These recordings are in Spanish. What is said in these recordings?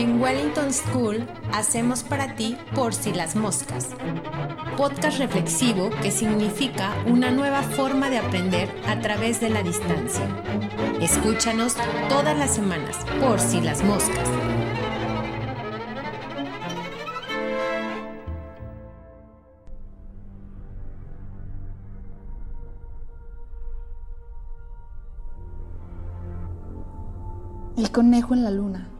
En Wellington School hacemos para ti por si las moscas. Podcast reflexivo que significa una nueva forma de aprender a través de la distancia. Escúchanos todas las semanas por si las moscas. El conejo en la luna.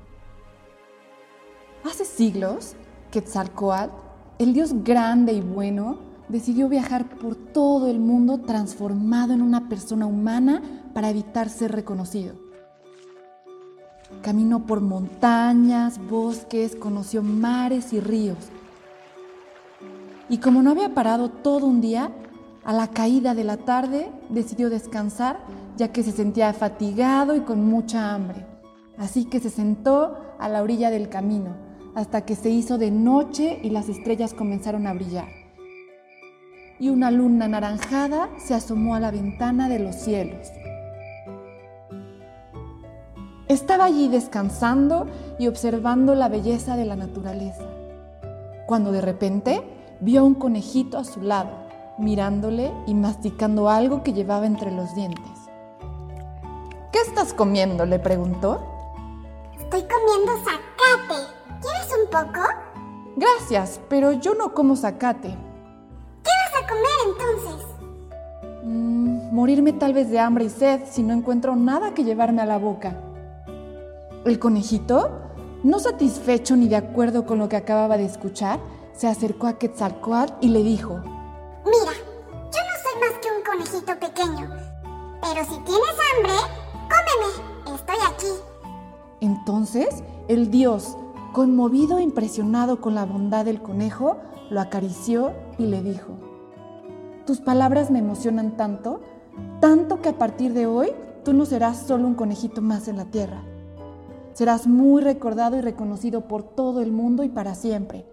Hace siglos, Quetzalcoatl, el dios grande y bueno, decidió viajar por todo el mundo transformado en una persona humana para evitar ser reconocido. Caminó por montañas, bosques, conoció mares y ríos. Y como no había parado todo un día, a la caída de la tarde decidió descansar ya que se sentía fatigado y con mucha hambre. Así que se sentó a la orilla del camino, hasta que se hizo de noche y las estrellas comenzaron a brillar. Y una luna anaranjada se asomó a la ventana de los cielos. Estaba allí descansando y observando la belleza de la naturaleza, cuando de repente vio a un conejito a su lado, mirándole y masticando algo que llevaba entre los dientes. ¿Qué estás comiendo? le preguntó. Estoy comiendo zacate. ¿Quieres un poco? Gracias, pero yo no como zacate. ¿Qué vas a comer entonces? Mm, morirme tal vez de hambre y sed si no encuentro nada que llevarme a la boca. El conejito, no satisfecho ni de acuerdo con lo que acababa de escuchar, se acercó a Quetzalcoatl y le dijo: Mira, yo no soy más que un conejito pequeño. Pero si tienes hambre, cómeme. Estoy aquí. Entonces el dios, conmovido e impresionado con la bondad del conejo, lo acarició y le dijo, tus palabras me emocionan tanto, tanto que a partir de hoy tú no serás solo un conejito más en la tierra. Serás muy recordado y reconocido por todo el mundo y para siempre,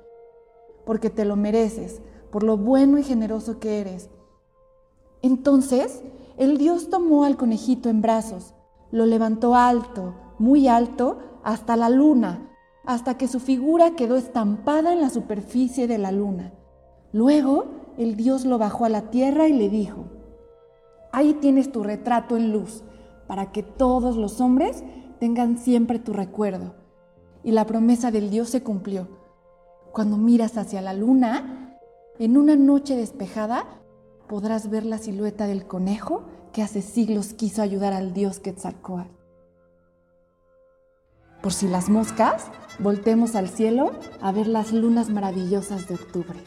porque te lo mereces, por lo bueno y generoso que eres. Entonces el dios tomó al conejito en brazos, lo levantó alto, muy alto, hasta la luna, hasta que su figura quedó estampada en la superficie de la luna. Luego el dios lo bajó a la tierra y le dijo, ahí tienes tu retrato en luz, para que todos los hombres tengan siempre tu recuerdo. Y la promesa del dios se cumplió. Cuando miras hacia la luna, en una noche despejada, podrás ver la silueta del conejo que hace siglos quiso ayudar al dios Quetzalcoatl. Por si las moscas, voltemos al cielo a ver las lunas maravillosas de octubre.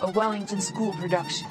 A Wellington School production.